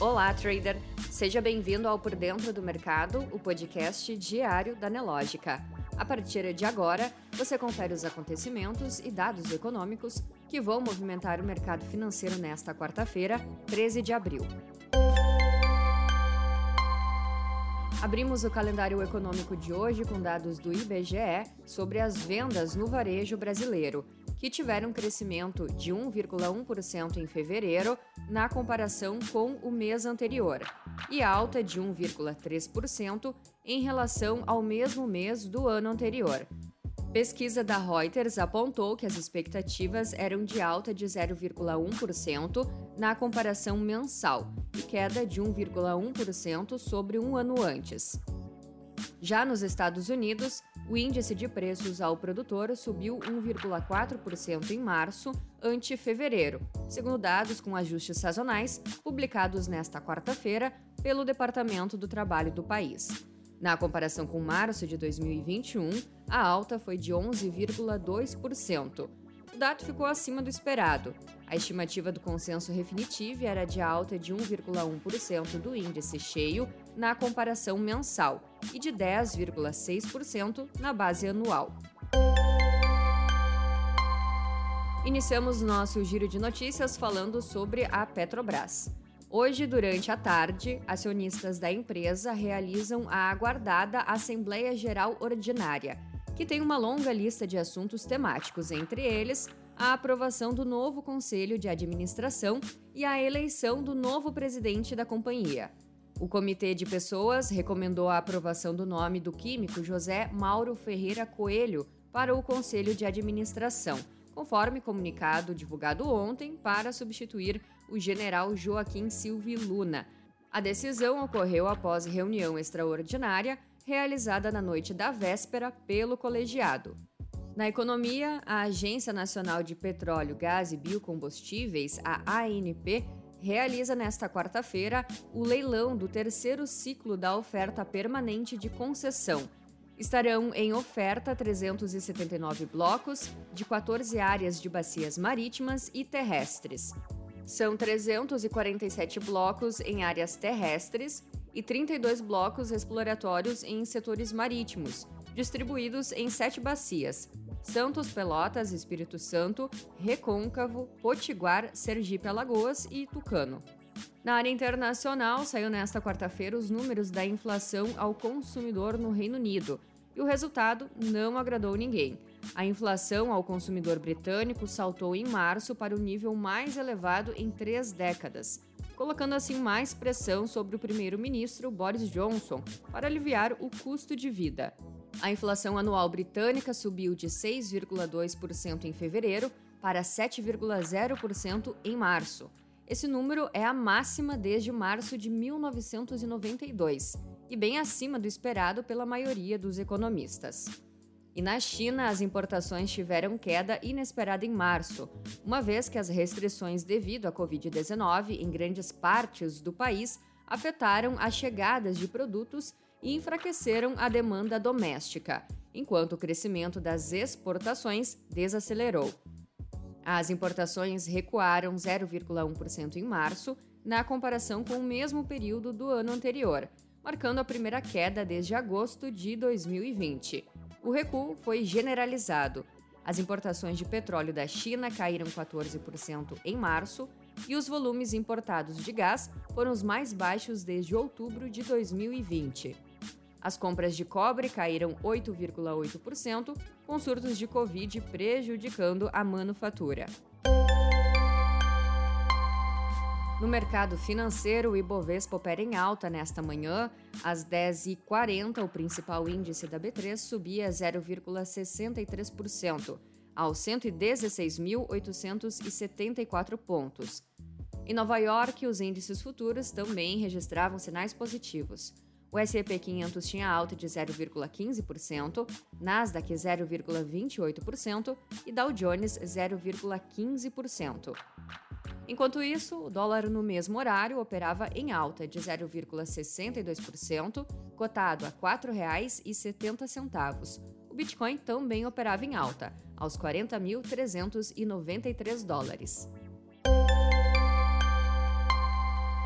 Olá, trader! Seja bem-vindo ao Por Dentro do Mercado, o podcast diário da Nelógica. A partir de agora, você confere os acontecimentos e dados econômicos que vão movimentar o mercado financeiro nesta quarta-feira, 13 de abril. Abrimos o calendário econômico de hoje com dados do IBGE sobre as vendas no varejo brasileiro, que tiveram crescimento de 1,1% em fevereiro na comparação com o mês anterior, e alta de 1,3% em relação ao mesmo mês do ano anterior. Pesquisa da Reuters apontou que as expectativas eram de alta de 0,1% na comparação mensal e queda de 1,1% sobre um ano antes. Já nos Estados Unidos, o índice de preços ao produtor subiu 1,4% em março ante fevereiro, segundo dados com ajustes sazonais publicados nesta quarta-feira pelo Departamento do Trabalho do país. Na comparação com março de 2021, a alta foi de 11,2%. O dado ficou acima do esperado. A estimativa do consenso definitivo era de alta de 1,1% do índice cheio na comparação mensal e de 10,6% na base anual. Iniciamos nosso giro de notícias falando sobre a Petrobras. Hoje, durante a tarde, acionistas da empresa realizam a aguardada Assembleia Geral Ordinária, que tem uma longa lista de assuntos temáticos, entre eles a aprovação do novo Conselho de Administração e a eleição do novo presidente da companhia. O Comitê de Pessoas recomendou a aprovação do nome do químico José Mauro Ferreira Coelho para o Conselho de Administração, conforme comunicado divulgado ontem para substituir o general Joaquim Silvio Luna. A decisão ocorreu após reunião extraordinária realizada na noite da véspera pelo colegiado. Na economia, a Agência Nacional de Petróleo, Gás e Biocombustíveis, a ANP, realiza nesta quarta-feira o leilão do terceiro ciclo da oferta permanente de concessão. Estarão em oferta 379 blocos de 14 áreas de bacias marítimas e terrestres. São 347 blocos em áreas terrestres e 32 blocos exploratórios em setores marítimos, distribuídos em sete bacias: Santos, Pelotas, Espírito Santo, Recôncavo, Potiguar, Sergipe, Alagoas e Tucano. Na área internacional, saiu nesta quarta-feira os números da inflação ao consumidor no Reino Unido, e o resultado não agradou ninguém. A inflação ao consumidor britânico saltou em março para o nível mais elevado em três décadas, colocando assim mais pressão sobre o primeiro-ministro Boris Johnson para aliviar o custo de vida. A inflação anual britânica subiu de 6,2% em fevereiro para 7,0% em março. Esse número é a máxima desde março de 1992 e bem acima do esperado pela maioria dos economistas. E na China, as importações tiveram queda inesperada em março, uma vez que as restrições devido à Covid-19 em grandes partes do país afetaram as chegadas de produtos e enfraqueceram a demanda doméstica, enquanto o crescimento das exportações desacelerou. As importações recuaram 0,1% em março, na comparação com o mesmo período do ano anterior, marcando a primeira queda desde agosto de 2020. O recuo foi generalizado. As importações de petróleo da China caíram 14% em março e os volumes importados de gás foram os mais baixos desde outubro de 2020. As compras de cobre caíram 8,8%, com surtos de Covid prejudicando a manufatura. No mercado financeiro, o Ibovespa opera em alta nesta manhã. Às 10h40, o principal índice da B3 subia 0,63%, aos 116.874 pontos. Em Nova York, os índices futuros também registravam sinais positivos. O S&P 500 tinha alta de 0,15%, Nasdaq 0,28% e Dow Jones 0,15%. Enquanto isso, o dólar no mesmo horário operava em alta de 0,62%, cotado a R$ 4,70. O Bitcoin também operava em alta, aos 40.393 dólares.